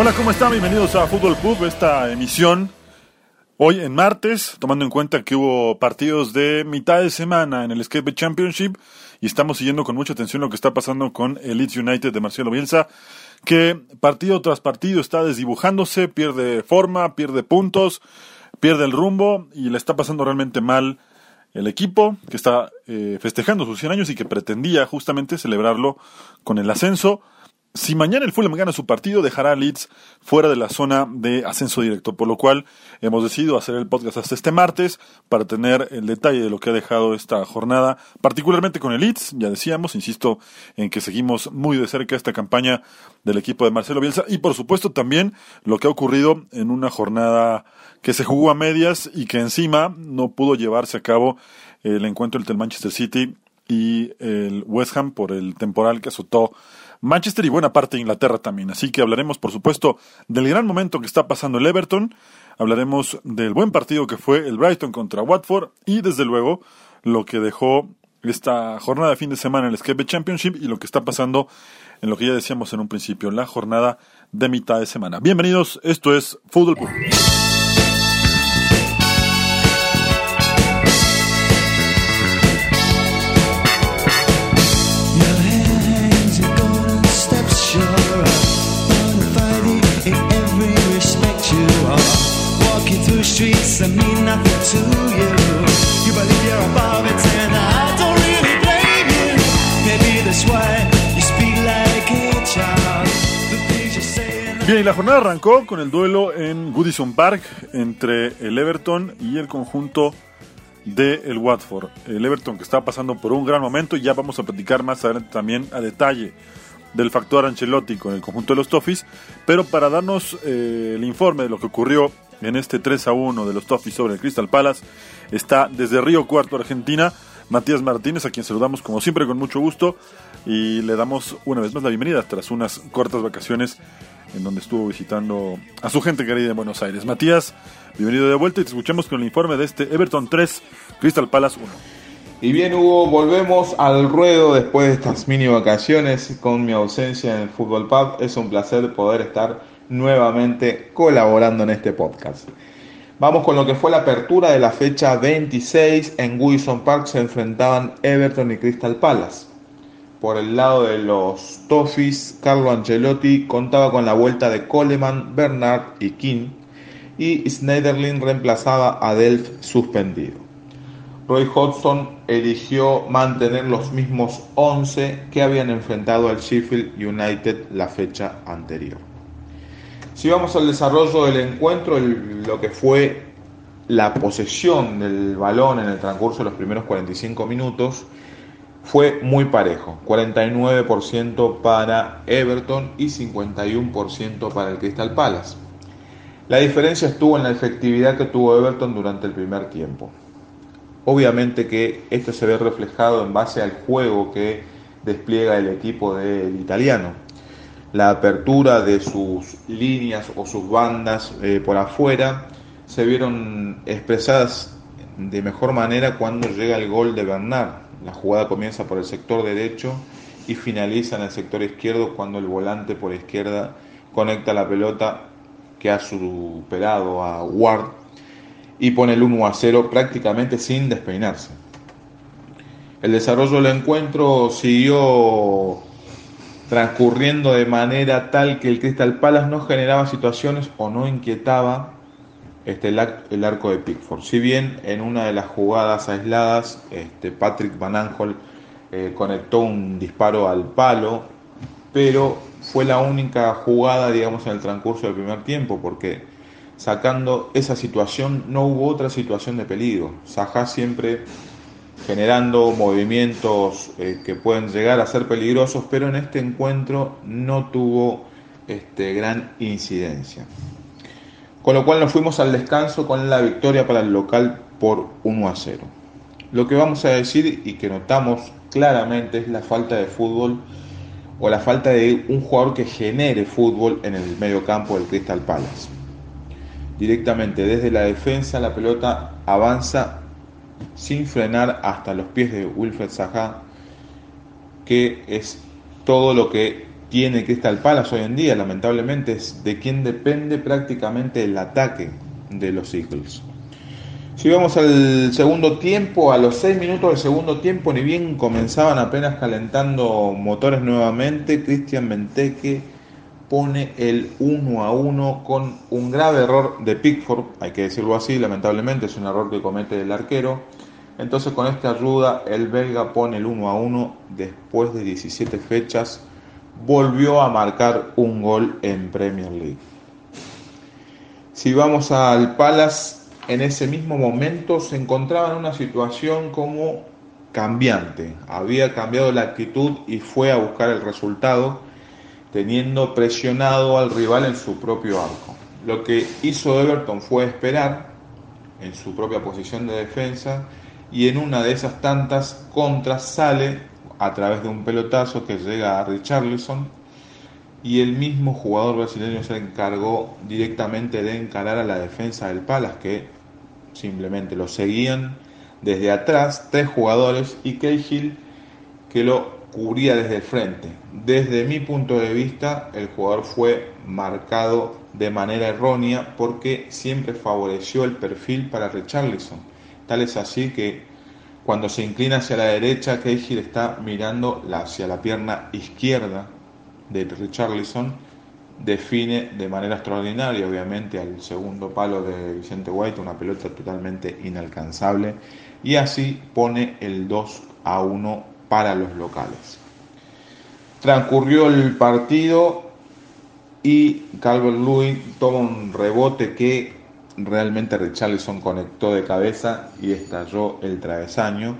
Hola, ¿cómo están? Bienvenidos a Fútbol Pub, esta emisión hoy en martes, tomando en cuenta que hubo partidos de mitad de semana en el Escape Championship y estamos siguiendo con mucha atención lo que está pasando con el Leeds United de Marcelo Bielsa, que partido tras partido está desdibujándose, pierde forma, pierde puntos, pierde el rumbo y le está pasando realmente mal el equipo que está eh, festejando sus 100 años y que pretendía justamente celebrarlo con el ascenso. Si mañana el Fulham gana su partido, dejará a Leeds fuera de la zona de ascenso directo, por lo cual hemos decidido hacer el podcast hasta este martes para tener el detalle de lo que ha dejado esta jornada, particularmente con el Leeds, ya decíamos, insisto en que seguimos muy de cerca esta campaña del equipo de Marcelo Bielsa y por supuesto también lo que ha ocurrido en una jornada que se jugó a medias y que encima no pudo llevarse a cabo el encuentro entre el Manchester City y el West Ham por el temporal que azotó Manchester y buena parte de Inglaterra también. Así que hablaremos, por supuesto, del gran momento que está pasando el Everton, hablaremos del buen partido que fue el Brighton contra Watford y, desde luego, lo que dejó esta jornada de fin de semana en el Escape Championship y lo que está pasando en lo que ya decíamos en un principio, la jornada de mitad de semana. Bienvenidos, esto es Fútbol. Bien, y la jornada arrancó con el duelo en Goodison Park entre el Everton y el conjunto de el Watford. El Everton que está pasando por un gran momento y ya vamos a platicar más adelante también a detalle del factor Ancelotti con el conjunto de los Toffees, pero para darnos eh, el informe de lo que ocurrió en este 3 a 1 de los Toffees sobre el Crystal Palace está desde Río Cuarto, Argentina, Matías Martínez, a quien saludamos como siempre con mucho gusto y le damos una vez más la bienvenida tras unas cortas vacaciones en donde estuvo visitando a su gente querida en Buenos Aires. Matías, bienvenido de vuelta y te escuchamos con el informe de este Everton 3, Crystal Palace 1. Y bien Hugo, volvemos al ruedo después de estas mini vacaciones con mi ausencia en el Fútbol Pub. Es un placer poder estar nuevamente colaborando en este podcast. Vamos con lo que fue la apertura de la fecha 26. En Wilson Park se enfrentaban Everton y Crystal Palace. Por el lado de los Toffees, Carlo Ancelotti contaba con la vuelta de Coleman, Bernard y King. Y Schneiderlin reemplazaba a Delft suspendido. Roy Hodgson eligió mantener los mismos 11 que habían enfrentado al Sheffield United la fecha anterior. Si vamos al desarrollo del encuentro, lo que fue la posesión del balón en el transcurso de los primeros 45 minutos fue muy parejo, 49% para Everton y 51% para el Crystal Palace. La diferencia estuvo en la efectividad que tuvo Everton durante el primer tiempo. Obviamente que esto se ve reflejado en base al juego que despliega el equipo del italiano. La apertura de sus líneas o sus bandas eh, por afuera se vieron expresadas de mejor manera cuando llega el gol de Bernard. La jugada comienza por el sector derecho y finaliza en el sector izquierdo cuando el volante por izquierda conecta la pelota que ha superado a Ward y pone el 1 a 0 prácticamente sin despeinarse. El desarrollo del encuentro siguió transcurriendo de manera tal que el Crystal Palace no generaba situaciones o no inquietaba este, el, ar- el arco de Pickford. Si bien en una de las jugadas aisladas, este, Patrick Van Aanholt eh, conectó un disparo al palo, pero fue la única jugada, digamos, en el transcurso del primer tiempo, porque sacando esa situación no hubo otra situación de peligro. Sajá siempre generando movimientos eh, que pueden llegar a ser peligrosos, pero en este encuentro no tuvo este, gran incidencia. Con lo cual nos fuimos al descanso con la victoria para el local por 1 a 0. Lo que vamos a decir y que notamos claramente es la falta de fútbol o la falta de un jugador que genere fútbol en el medio campo del Crystal Palace. Directamente desde la defensa la pelota avanza sin frenar hasta los pies de Wilfred Zaha, que es todo lo que tiene Crystal Palace hoy en día, lamentablemente es de quien depende prácticamente el ataque de los Eagles. Si vamos al segundo tiempo, a los 6 minutos del segundo tiempo, ni bien comenzaban apenas calentando motores nuevamente, Cristian Benteke pone el 1 a 1 con un grave error de Pickford, hay que decirlo así, lamentablemente es un error que comete el arquero. Entonces con esta ayuda el belga pone el 1 a 1 después de 17 fechas, volvió a marcar un gol en Premier League. Si vamos al Palace, en ese mismo momento se encontraba en una situación como cambiante, había cambiado la actitud y fue a buscar el resultado teniendo presionado al rival en su propio arco. Lo que hizo Everton fue esperar en su propia posición de defensa y en una de esas tantas contras sale a través de un pelotazo que llega a Richarlison y el mismo jugador brasileño se encargó directamente de encarar a la defensa del Palace que simplemente lo seguían desde atrás tres jugadores y Cahill que lo cubría desde el frente. Desde mi punto de vista, el jugador fue marcado de manera errónea porque siempre favoreció el perfil para Richarlison. Tal es así que cuando se inclina hacia la derecha, Cahill está mirando hacia la pierna izquierda de Richarlison. Define de manera extraordinaria, obviamente, al segundo palo de Vicente White, una pelota totalmente inalcanzable. Y así pone el 2 a 1 para los locales. Transcurrió el partido y Calvert Lewin toma un rebote que realmente Richarlison conectó de cabeza y estalló el travesaño,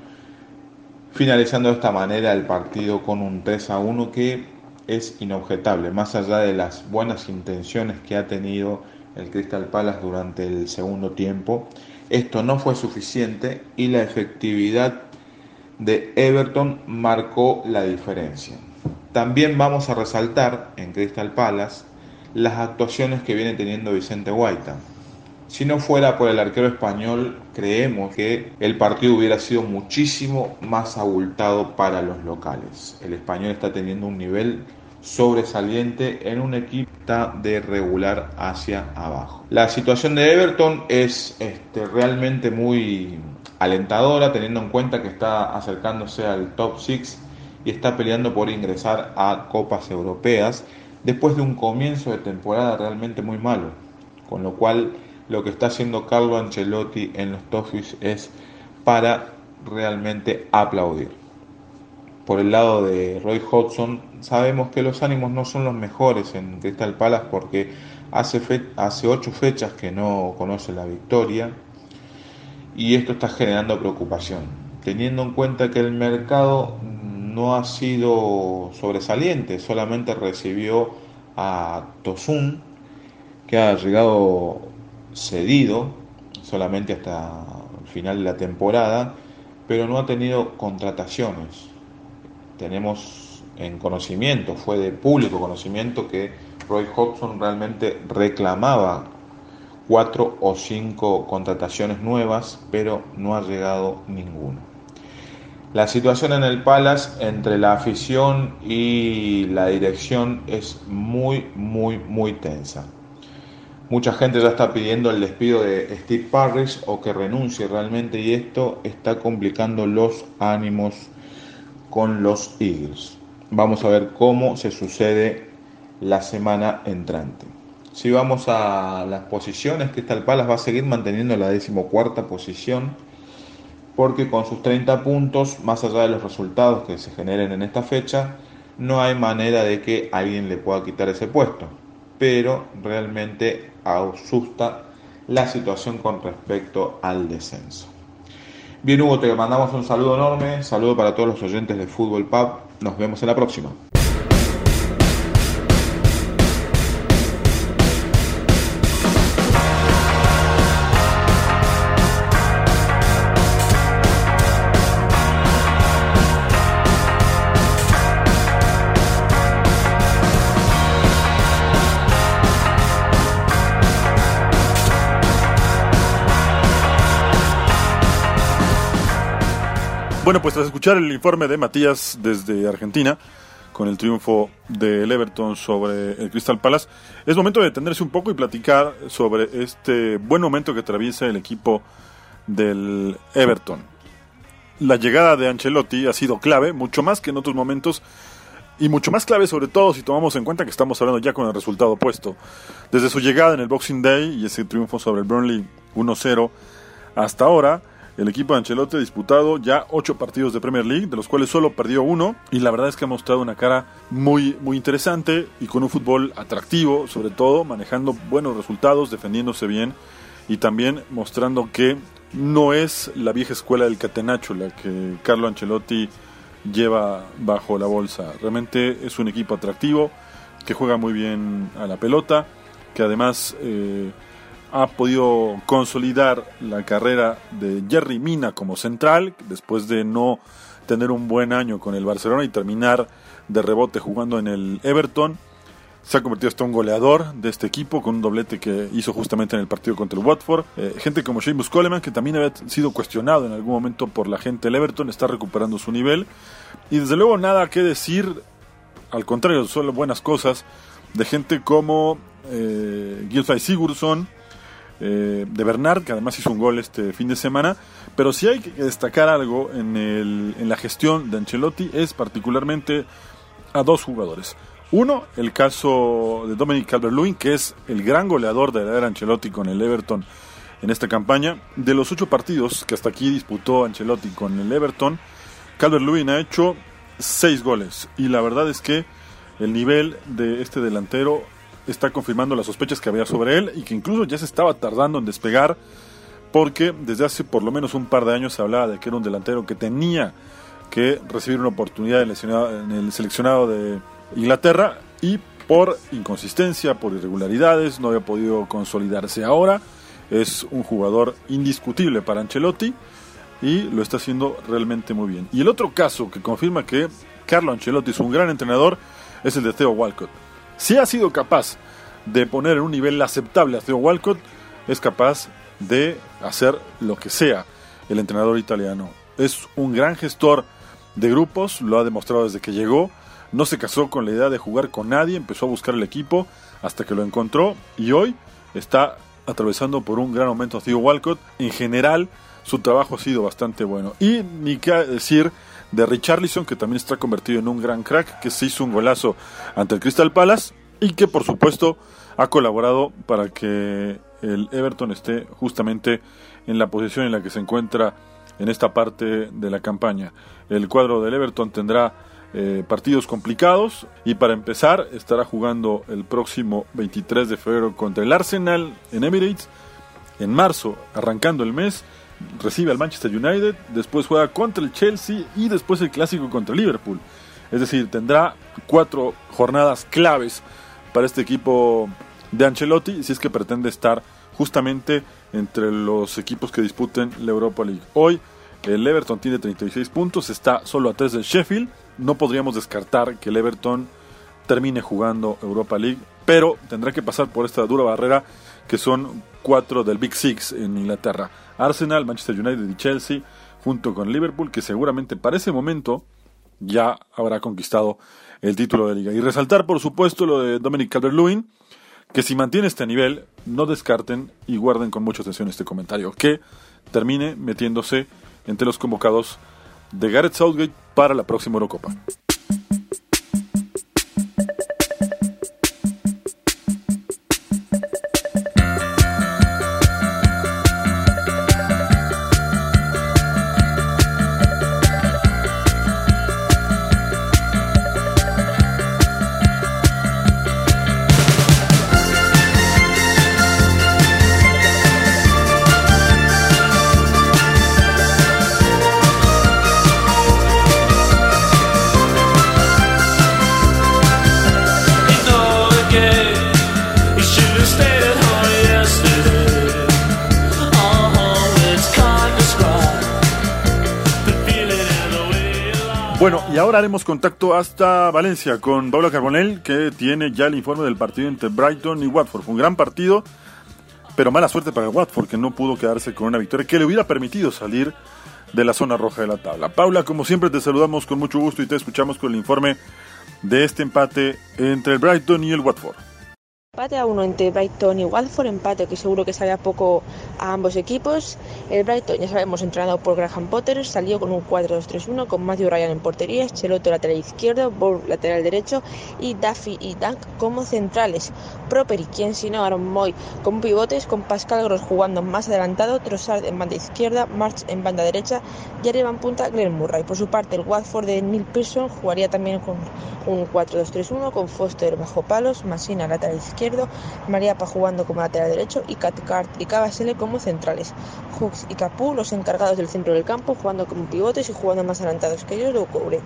finalizando de esta manera el partido con un 3 a 1 que es inobjetable, más allá de las buenas intenciones que ha tenido el Crystal Palace durante el segundo tiempo. Esto no fue suficiente y la efectividad de Everton marcó la diferencia. También vamos a resaltar en Crystal Palace las actuaciones que viene teniendo Vicente Guaita. Si no fuera por el arquero español, creemos que el partido hubiera sido muchísimo más abultado para los locales. El español está teniendo un nivel sobresaliente en un equipo de regular hacia abajo. La situación de Everton es este, realmente muy alentadora teniendo en cuenta que está acercándose al top 6 y está peleando por ingresar a copas europeas después de un comienzo de temporada realmente muy malo. Con lo cual lo que está haciendo Carlo Ancelotti en los Toffees es para realmente aplaudir. Por el lado de Roy Hodgson, sabemos que los ánimos no son los mejores en Crystal Palace porque hace, fe hace ocho fechas que no conoce la victoria y esto está generando preocupación, teniendo en cuenta que el mercado no ha sido sobresaliente, solamente recibió a Tosun, que ha llegado cedido solamente hasta el final de la temporada, pero no ha tenido contrataciones. Tenemos en conocimiento, fue de público conocimiento que Roy Hodgson realmente reclamaba cuatro o cinco contrataciones nuevas, pero no ha llegado ninguno. La situación en el Palace entre la afición y la dirección es muy, muy, muy tensa. Mucha gente ya está pidiendo el despido de Steve Parrish o que renuncie realmente y esto está complicando los ánimos con los Eagles. Vamos a ver cómo se sucede la semana entrante. Si vamos a las posiciones, Crystal Palace va a seguir manteniendo la decimocuarta posición porque con sus 30 puntos, más allá de los resultados que se generen en esta fecha, no hay manera de que alguien le pueda quitar ese puesto. Pero realmente asusta la situación con respecto al descenso. Bien Hugo, te mandamos un saludo enorme, saludo para todos los oyentes de Fútbol Pub, nos vemos en la próxima. Bueno, pues tras escuchar el informe de Matías desde Argentina, con el triunfo del Everton sobre el Crystal Palace, es momento de detenerse un poco y platicar sobre este buen momento que atraviesa el equipo del Everton. La llegada de Ancelotti ha sido clave, mucho más que en otros momentos, y mucho más clave sobre todo si tomamos en cuenta que estamos hablando ya con el resultado opuesto. Desde su llegada en el Boxing Day y ese triunfo sobre el Burnley 1-0 hasta ahora, el equipo de Ancelotti ha disputado ya ocho partidos de Premier League, de los cuales solo perdió uno, y la verdad es que ha mostrado una cara muy, muy interesante y con un fútbol atractivo, sobre todo manejando buenos resultados, defendiéndose bien y también mostrando que no es la vieja escuela del catenacho la que Carlo Ancelotti lleva bajo la bolsa. Realmente es un equipo atractivo, que juega muy bien a la pelota, que además... Eh, ha podido consolidar la carrera de Jerry Mina como central, después de no tener un buen año con el Barcelona y terminar de rebote jugando en el Everton. Se ha convertido hasta un goleador de este equipo con un doblete que hizo justamente en el partido contra el Watford. Eh, gente como Seamus Coleman, que también había sido cuestionado en algún momento por la gente del Everton, está recuperando su nivel. Y desde luego nada que decir, al contrario, solo buenas cosas de gente como eh, Gilfay Sigurdsson, eh, de Bernard, que además hizo un gol este fin de semana. Pero si hay que destacar algo en, el, en la gestión de Ancelotti es particularmente a dos jugadores. Uno, el caso de Dominic Calvert-Lewin, que es el gran goleador de la era Ancelotti con el Everton en esta campaña. De los ocho partidos que hasta aquí disputó Ancelotti con el Everton, Calvert-Lewin ha hecho seis goles. Y la verdad es que el nivel de este delantero está confirmando las sospechas que había sobre él y que incluso ya se estaba tardando en despegar porque desde hace por lo menos un par de años se hablaba de que era un delantero que tenía que recibir una oportunidad en el seleccionado de Inglaterra y por inconsistencia, por irregularidades, no había podido consolidarse ahora. Es un jugador indiscutible para Ancelotti y lo está haciendo realmente muy bien. Y el otro caso que confirma que Carlo Ancelotti es un gran entrenador es el de Theo Walcott si ha sido capaz de poner en un nivel aceptable a Theo Walcott, es capaz de hacer lo que sea el entrenador italiano. Es un gran gestor de grupos, lo ha demostrado desde que llegó. No se casó con la idea de jugar con nadie, empezó a buscar el equipo hasta que lo encontró y hoy está atravesando por un gran momento Theo Walcott. En general, su trabajo ha sido bastante bueno. Y ni qué decir de Richarlison, que también está convertido en un gran crack, que se hizo un golazo ante el Crystal Palace y que por supuesto ha colaborado para que el Everton esté justamente en la posición en la que se encuentra en esta parte de la campaña. El cuadro del Everton tendrá eh, partidos complicados y para empezar estará jugando el próximo 23 de febrero contra el Arsenal en Emirates. En marzo, arrancando el mes, recibe al Manchester United, después juega contra el Chelsea y después el clásico contra Liverpool. Es decir, tendrá cuatro jornadas claves para este equipo de Ancelotti si es que pretende estar justamente entre los equipos que disputen la Europa League. Hoy el Everton tiene 36 puntos, está solo a 3 del Sheffield. No podríamos descartar que el Everton termine jugando Europa League, pero tendrá que pasar por esta dura barrera que son cuatro del Big Six en Inglaterra. Arsenal, Manchester United y Chelsea, junto con Liverpool, que seguramente para ese momento ya habrá conquistado el título de liga. Y resaltar, por supuesto, lo de Dominic Calvert-Lewin, que si mantiene este nivel, no descarten y guarden con mucha atención este comentario, que termine metiéndose entre los convocados de Gareth Southgate para la próxima Eurocopa. Ahora haremos contacto hasta Valencia con Paula Carbonell, que tiene ya el informe del partido entre Brighton y Watford. Fue un gran partido, pero mala suerte para Watford, que no pudo quedarse con una victoria que le hubiera permitido salir de la zona roja de la tabla. Paula, como siempre, te saludamos con mucho gusto y te escuchamos con el informe de este empate entre el Brighton y el Watford. Empate a uno entre Brighton y Watford, empate que seguro que sabía poco a ambos equipos. El Brighton, ya sabemos, entrenado por Graham Potter, salió con un 4-2-3-1 con Matthew Ryan en portería, Cheloto lateral izquierdo, Bourne lateral derecho y Duffy y Dunk como centrales. Proper y quien si no, Aaron Moy como pivotes, con Pascal Gross jugando más adelantado, Trossard en banda izquierda, March en banda derecha y arriba en punta Glenn Murray. Por su parte, el Watford de Neil Pearson jugaría también con un 4-2-3-1 con Foster bajo palos, Masina lateral izquierdo Mariapa jugando como lateral derecho y Cathcart y Cavasele como centrales. Hooks y Capú los encargados del centro del campo, jugando como pivotes y jugando más adelantados que ellos, lo cubre.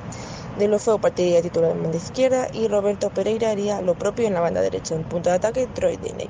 De lo feo partiría titular en banda izquierda y Roberto Pereira haría lo propio en la banda derecha. En punto de ataque, Troy Deney.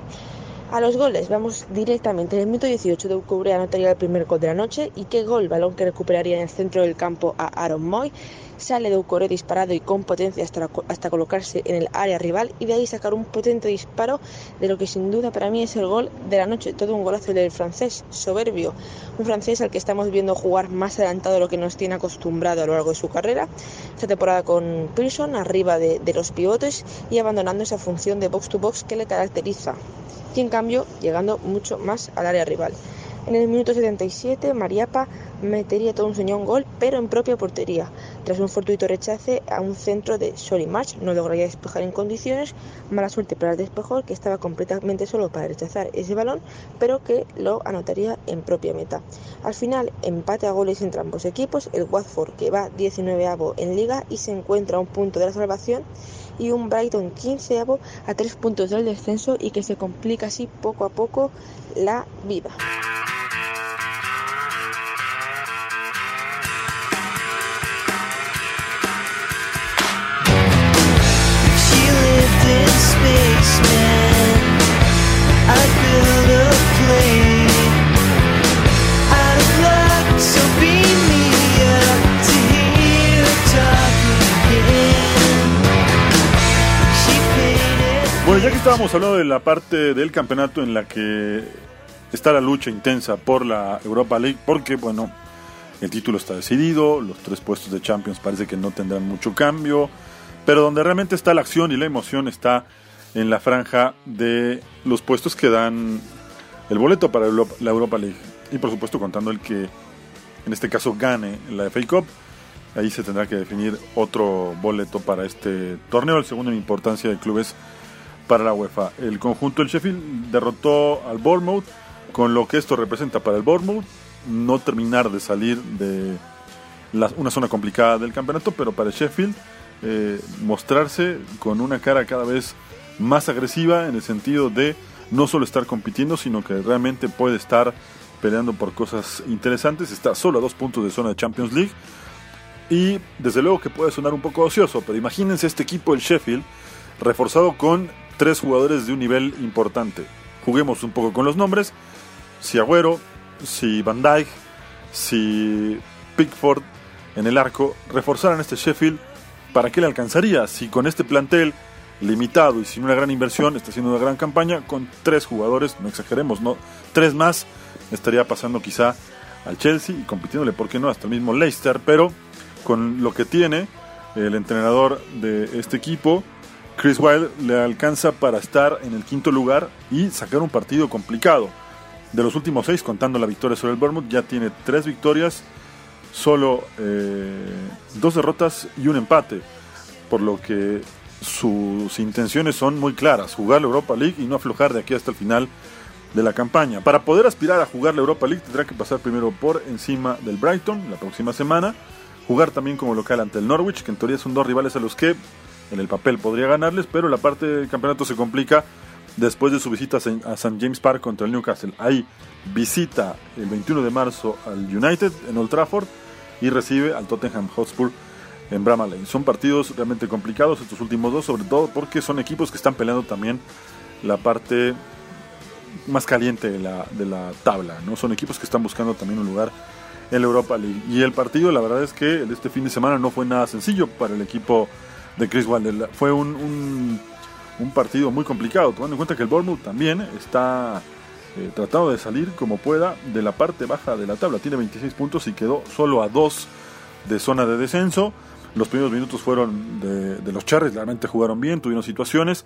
A los goles, vamos directamente. En el minuto 18 de Cubre anotaría el primer gol de la noche y qué gol, balón que recuperaría en el centro del campo a Aaron Moy. Sale de Ucore disparado y con potencia hasta, hasta colocarse en el área rival y de ahí sacar un potente disparo de lo que sin duda para mí es el gol de la noche. Todo un golazo del francés, soberbio. Un francés al que estamos viendo jugar más adelantado de lo que nos tiene acostumbrado a lo largo de su carrera. Esta temporada con Pearson arriba de, de los pivotes y abandonando esa función de box to box que le caracteriza en cambio llegando mucho más al área rival. En el minuto 77, Mariapa metería todo un señor gol, pero en propia portería. Tras un fortuito rechace a un centro de Soli March, no lograría despejar en condiciones. Mala suerte para el despejor, que estaba completamente solo para rechazar ese balón, pero que lo anotaría en propia meta. Al final, empate a goles entre ambos equipos. El Watford, que va 19avo en liga y se encuentra a un punto de la salvación y un Brighton 15 a tres puntos del descenso y que se complica así poco a poco la vida. Ya que estábamos hablando de la parte del campeonato en la que está la lucha intensa por la Europa League, porque, bueno, el título está decidido, los tres puestos de Champions parece que no tendrán mucho cambio, pero donde realmente está la acción y la emoción está en la franja de los puestos que dan el boleto para la Europa League. Y por supuesto contando el que en este caso gane la FA Cup. Ahí se tendrá que definir otro boleto para este torneo, el segundo en importancia de clubes para la UEFA. El conjunto del Sheffield derrotó al Bournemouth, con lo que esto representa para el Bournemouth, no terminar de salir de una zona complicada del campeonato, pero para el Sheffield eh, mostrarse con una cara cada vez más agresiva en el sentido de no solo estar compitiendo, sino que realmente puede estar peleando por cosas interesantes. Está solo a dos puntos de zona de Champions League. Y desde luego que puede sonar un poco ocioso, pero imagínense este equipo, el Sheffield, reforzado con tres jugadores de un nivel importante. Juguemos un poco con los nombres. Si Agüero, si Van Dijk, si Pickford en el arco reforzaran este Sheffield, ¿para qué le alcanzaría? Si con este plantel limitado y sin una gran inversión está haciendo una gran campaña, con tres jugadores, no exageremos, no, tres más, estaría pasando quizá al Chelsea y compitiéndole, ¿por qué no? Hasta el mismo Leicester, pero con lo que tiene el entrenador de este equipo, Chris Wilde le alcanza para estar en el quinto lugar y sacar un partido complicado. De los últimos seis, contando la victoria sobre el Bournemouth, ya tiene tres victorias, solo eh, dos derrotas y un empate. Por lo que sus intenciones son muy claras, jugar la Europa League y no aflojar de aquí hasta el final de la campaña. Para poder aspirar a jugar la Europa League tendrá que pasar primero por encima del Brighton la próxima semana, jugar también como local ante el Norwich, que en teoría son dos rivales a los que en el papel podría ganarles, pero la parte del campeonato se complica después de su visita a St. James Park contra el Newcastle. Ahí visita el 21 de marzo al United en Old Trafford y recibe al Tottenham Hotspur en Bramall Lane. Son partidos realmente complicados estos últimos dos, sobre todo porque son equipos que están peleando también la parte más caliente de la, de la tabla. ¿no? Son equipos que están buscando también un lugar en la Europa League. Y el partido, la verdad es que este fin de semana no fue nada sencillo para el equipo de Chris Wilder. Fue un, un, partido muy complicado, tomando en cuenta que el Bournemouth también está eh, tratando de salir como pueda de la parte baja de la tabla. Tiene 26 puntos y quedó solo a 2 de zona de descenso. Los primeros minutos fueron de, de los Charries, realmente jugaron bien, tuvieron situaciones.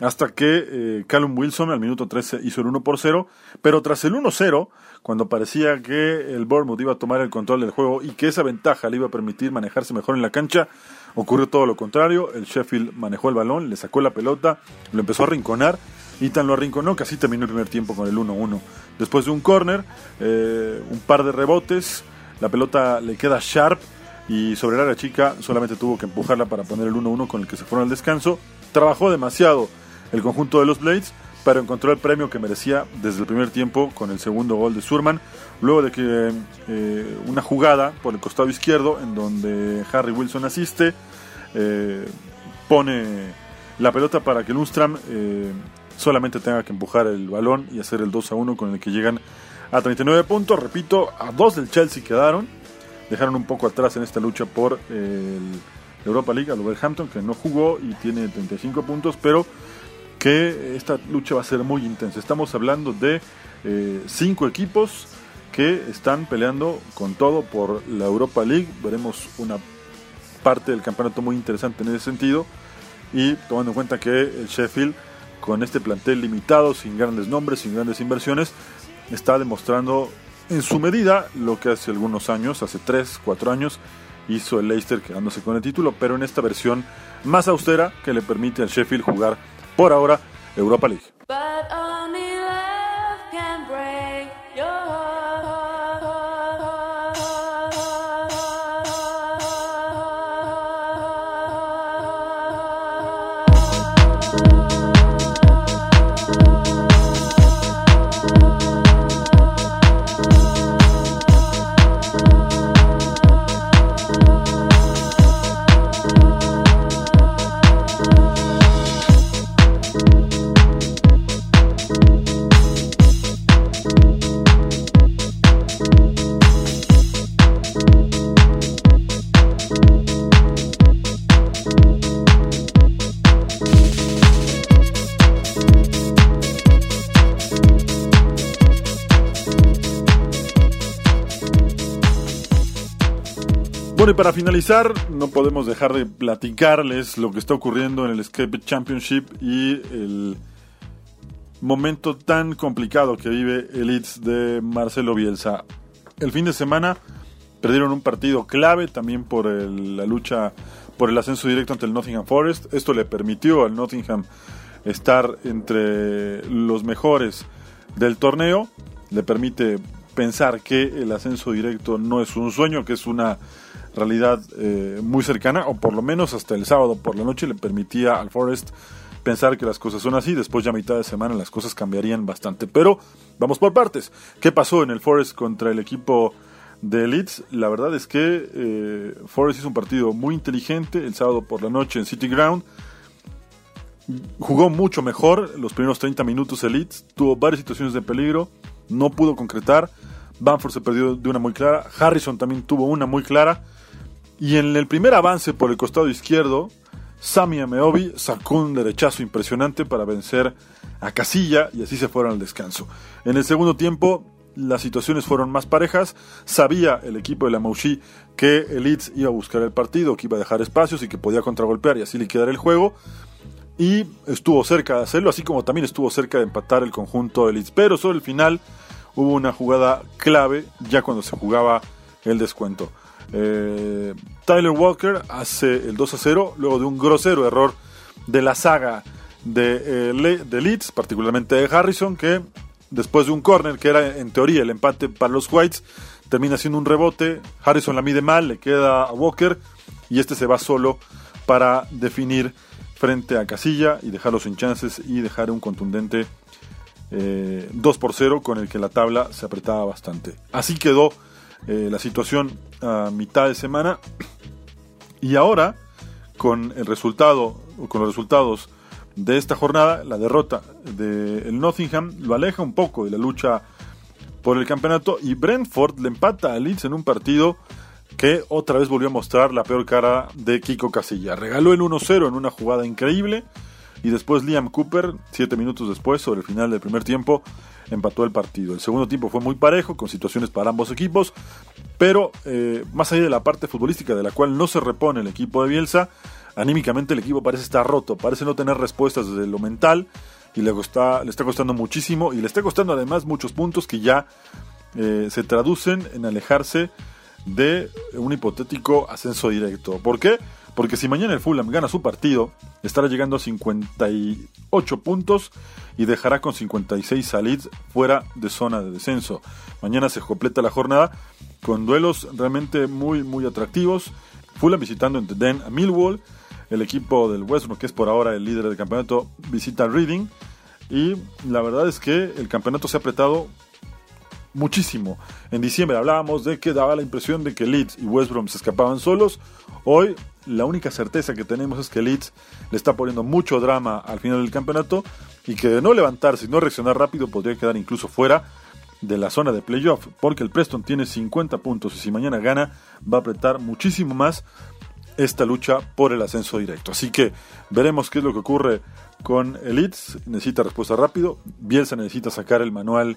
Hasta que eh, Callum Wilson al minuto 13 hizo el 1 por 0. Pero tras el 1-0, cuando parecía que el Bournemouth iba a tomar el control del juego y que esa ventaja le iba a permitir manejarse mejor en la cancha, ocurrió todo lo contrario. El Sheffield manejó el balón, le sacó la pelota, lo empezó a rinconar y tan lo arrinconó que así terminó el primer tiempo con el 1-1. Después de un córner, eh, un par de rebotes, la pelota le queda sharp y sobre el área chica solamente tuvo que empujarla para poner el 1-1 con el que se fueron al descanso. Trabajó demasiado el conjunto de los Blades, pero encontró el premio que merecía desde el primer tiempo con el segundo gol de Surman, luego de que eh, una jugada por el costado izquierdo en donde Harry Wilson asiste, eh, pone la pelota para que Lundstram eh, solamente tenga que empujar el balón y hacer el 2 a 1 con el que llegan a 39 puntos, repito, a dos del Chelsea quedaron, dejaron un poco atrás en esta lucha por el Europa League al Wolverhampton que no jugó y tiene 35 puntos, pero que esta lucha va a ser muy intensa. Estamos hablando de eh, cinco equipos que están peleando con todo por la Europa League. Veremos una parte del campeonato muy interesante en ese sentido. Y tomando en cuenta que el Sheffield, con este plantel limitado, sin grandes nombres, sin grandes inversiones, está demostrando en su medida lo que hace algunos años, hace 3, 4 años, hizo el Leicester quedándose con el título, pero en esta versión más austera que le permite al Sheffield jugar por ahora Europa League. Para finalizar, no podemos dejar de platicarles lo que está ocurriendo en el Escape Championship y el momento tan complicado que vive el Leeds de Marcelo Bielsa. El fin de semana perdieron un partido clave también por la lucha por el ascenso directo ante el Nottingham Forest. Esto le permitió al Nottingham estar entre los mejores del torneo. Le permite pensar que el ascenso directo no es un sueño, que es una realidad eh, muy cercana, o por lo menos hasta el sábado por la noche le permitía al Forest pensar que las cosas son así. Después ya a mitad de semana las cosas cambiarían bastante. Pero vamos por partes. ¿Qué pasó en el Forest contra el equipo de Leeds? La verdad es que eh, Forest hizo un partido muy inteligente el sábado por la noche en City Ground. Jugó mucho mejor los primeros 30 minutos el Leeds. Tuvo varias situaciones de peligro. No pudo concretar. Bamford se perdió de una muy clara. Harrison también tuvo una muy clara. Y en el primer avance por el costado izquierdo, Sami Ameobi sacó un derechazo impresionante para vencer a Casilla y así se fueron al descanso. En el segundo tiempo, las situaciones fueron más parejas. Sabía el equipo de la Mauchi que el Leeds iba a buscar el partido, que iba a dejar espacios y que podía contragolpear y así liquidar el juego. y estuvo cerca de hacerlo, así como también estuvo cerca de empatar el conjunto de Leeds. Pero sobre el final hubo una jugada clave ya cuando se jugaba el descuento. Eh, Tyler Walker hace el 2 a 0 luego de un grosero error de la saga de, eh, de Leeds, particularmente de Harrison, que después de un corner que era en teoría el empate para los Whites, termina siendo un rebote. Harrison la mide mal, le queda a Walker y este se va solo para definir frente a Casilla y dejarlo sin chances y dejar un contundente eh, 2 por 0 con el que la tabla se apretaba bastante. Así quedó eh, la situación a mitad de semana y ahora con el resultado con los resultados de esta jornada, la derrota del Nottingham lo aleja un poco de la lucha por el campeonato y Brentford le empata a Leeds en un partido que otra vez volvió a mostrar la peor cara de Kiko Casilla. Regaló el 1-0 en una jugada increíble y después Liam Cooper, siete minutos después, sobre el final del primer tiempo, empató el partido. El segundo tiempo fue muy parejo, con situaciones para ambos equipos, pero eh, más allá de la parte futbolística de la cual no se repone el equipo de Bielsa, anímicamente el equipo parece estar roto, parece no tener respuestas desde lo mental y le, costa- le está costando muchísimo y le está costando además muchos puntos que ya eh, se traducen en alejarse de un hipotético ascenso directo. ¿Por qué? Porque si mañana el Fulham gana su partido, estará llegando a 58 puntos y dejará con 56 a Leeds fuera de zona de descenso. Mañana se completa la jornada con duelos realmente muy, muy atractivos. Fulham visitando en Den a Millwall. El equipo del West que es por ahora el líder del campeonato, visita Reading. Y la verdad es que el campeonato se ha apretado muchísimo. En diciembre hablábamos de que daba la impresión de que Leeds y West Brom se escapaban solos. Hoy la única certeza que tenemos es que Leeds le está poniendo mucho drama al final del campeonato y que de no levantarse y no reaccionar rápido podría quedar incluso fuera de la zona de playoff, porque el Preston tiene 50 puntos y si mañana gana va a apretar muchísimo más esta lucha por el ascenso directo. Así que veremos qué es lo que ocurre con el Leeds. Necesita respuesta rápido. Bielsa necesita sacar el manual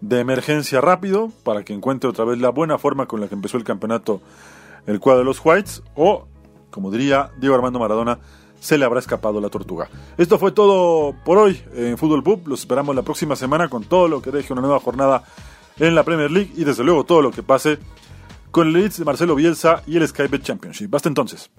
de emergencia rápido para que encuentre otra vez la buena forma con la que empezó el campeonato el cuadro de los Whites o, como diría Diego Armando Maradona, se le habrá escapado la tortuga. Esto fue todo por hoy en Fútbol Pub. Los esperamos la próxima semana con todo lo que deje una nueva jornada en la Premier League y desde luego todo lo que pase con el Leeds de Marcelo Bielsa y el Skybet Championship. Hasta entonces.